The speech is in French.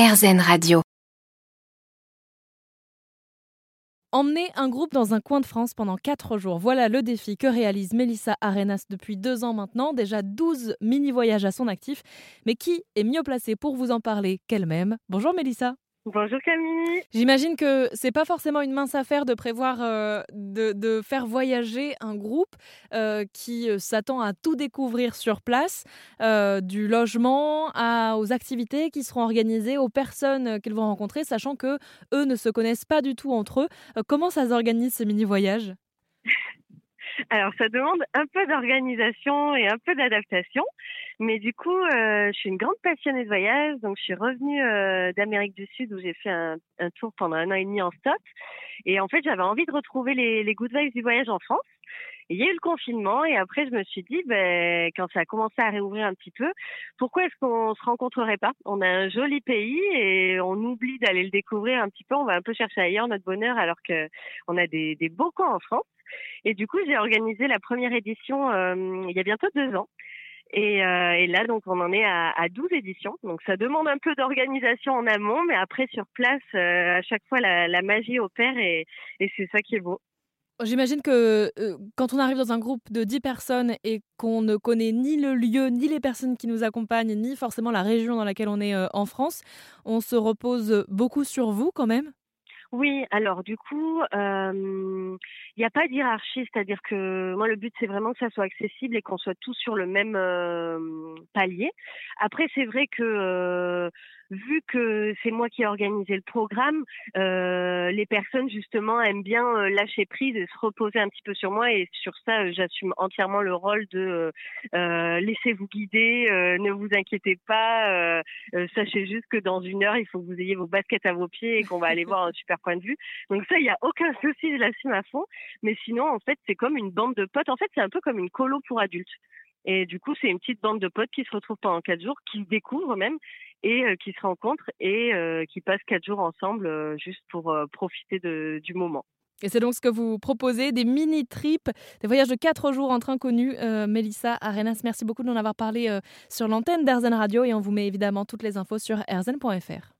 RZN Radio. Emmener un groupe dans un coin de France pendant 4 jours, voilà le défi que réalise Mélissa Arenas depuis deux ans maintenant, déjà 12 mini-voyages à son actif. Mais qui est mieux placé pour vous en parler qu'elle-même? Bonjour Mélissa Bonjour Camille. J'imagine que c'est pas forcément une mince affaire de prévoir euh, de, faire voyager un groupe euh, qui euh, s'attend à tout découvrir sur place, du logement aux activités qui seront organisées, aux personnes qu'ils vont rencontrer, sachant que eux ne se connaissent pas du tout entre eux. comment ça s'organise ce mini voyage alors, ça demande un peu d'organisation et un peu d'adaptation. Mais du coup, euh, je suis une grande passionnée de voyage. Donc, je suis revenue euh, d'Amérique du Sud où j'ai fait un, un, tour pendant un an et demi en stop. Et en fait, j'avais envie de retrouver les, les good vibes du voyage en France. il y a eu le confinement et après, je me suis dit, ben, quand ça a commencé à réouvrir un petit peu, pourquoi est-ce qu'on se rencontrerait pas? On a un joli pays et on oublie d'aller le découvrir un petit peu. On va un peu chercher ailleurs notre bonheur alors que on a des, des beaux camps en France. Et du coup, j'ai organisé la première édition euh, il y a bientôt deux ans. Et, euh, et, là, donc, on en est à, à 12 éditions. Donc, ça demande un peu d'organisation en amont, mais après, sur place, euh, à chaque fois, la, la magie opère et, et c'est ça qui est beau. J'imagine que quand on arrive dans un groupe de 10 personnes et qu'on ne connaît ni le lieu, ni les personnes qui nous accompagnent, ni forcément la région dans laquelle on est en France, on se repose beaucoup sur vous quand même? Oui, alors du coup, il n'y a pas de hiérarchie, c'est-à-dire que moi le but c'est vraiment que ça soit accessible et qu'on soit tous sur le même palier. Après c'est vrai que vu que c'est moi qui ai organisé le programme, euh, les personnes justement aiment bien euh, lâcher prise et se reposer un petit peu sur moi et sur ça euh, j'assume entièrement le rôle de euh, laissez-vous guider, ne vous inquiétez pas, sachez juste que dans une heure il faut que vous ayez vos baskets à vos pieds et qu'on va aller voir un super point de vue. Donc ça il y a aucun souci, je l'assume à fond. Mais sinon en fait c'est comme une bande de potes. En fait c'est un peu comme une colo pour adultes. Et du coup, c'est une petite bande de potes qui se retrouvent pendant quatre jours, qui découvrent même et euh, qui se rencontrent et euh, qui passent quatre jours ensemble euh, juste pour profiter du moment. Et c'est donc ce que vous proposez, des mini-trips, des voyages de quatre jours entre inconnus. Mélissa Arenas, merci beaucoup de nous avoir parlé sur l'antenne d'Airzen Radio et on vous met évidemment toutes les infos sur airzen.fr.